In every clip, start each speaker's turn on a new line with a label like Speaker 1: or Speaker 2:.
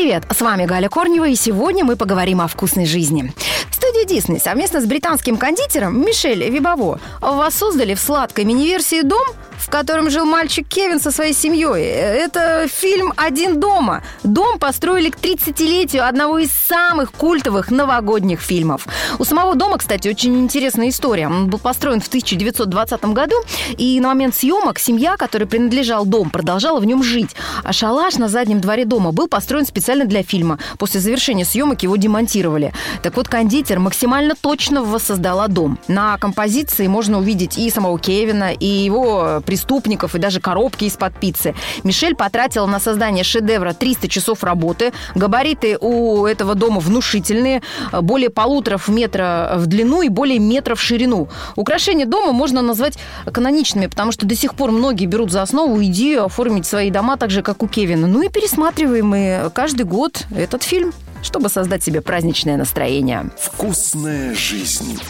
Speaker 1: привет! С вами Галя Корнева, и сегодня мы поговорим о вкусной жизни. Студия Дисней совместно с британским кондитером Мишель Вибаво воссоздали в сладкой мини-версии «Дом», в котором жил мальчик Кевин со своей семьей. Это фильм «Один дома». Дом построили к 30-летию одного из самых культовых новогодних фильмов. У самого дома, кстати, очень интересная история. Он был построен в 1920 году, и на момент съемок семья, которой принадлежал дом, продолжала в нем жить. А шалаш на заднем дворе дома был построен специально для фильма. После завершения съемок его демонтировали. Так вот, кондитер максимально точно воссоздала дом. На композиции можно увидеть и самого Кевина, и его преступников, и даже коробки из-под пиццы. Мишель потратила на создание шедевра 300 часов работы. Габариты у этого дома внушительные, более полутора метра в длину и более метра в ширину. Украшения дома можно назвать каноничными, потому что до сих пор многие берут за основу идею оформить свои дома так же, как у Кевина. Ну и пересматриваем мы каждый год этот фильм чтобы создать себе праздничное настроение.
Speaker 2: Вкусная жизнь.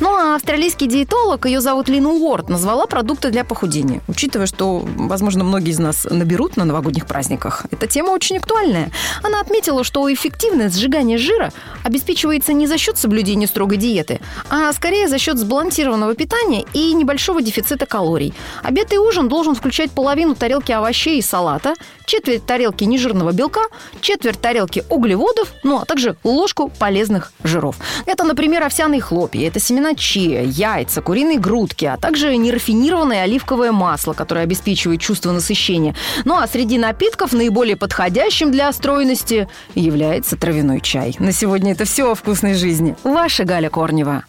Speaker 1: Ну а австралийский диетолог, ее зовут Лин Уорд, назвала продукты для похудения. Учитывая, что, возможно, многие из нас наберут на новогодних праздниках, эта тема очень актуальная. Она отметила, что эффективное сжигание жира обеспечивается не за счет соблюдения строгой диеты, а скорее за счет сбалансированного питания и небольшого дефицита калорий. Обед и ужин должен включать половину тарелки овощей и салата, четверть тарелки нежирного белка, четверть тарелки углеводов, продуктов, ну а также ложку полезных жиров. Это, например, овсяные хлопья, это семена чия, яйца, куриные грудки, а также нерафинированное оливковое масло, которое обеспечивает чувство насыщения. Ну а среди напитков наиболее подходящим для стройности является травяной чай. На сегодня это все о вкусной жизни. Ваша Галя Корнева.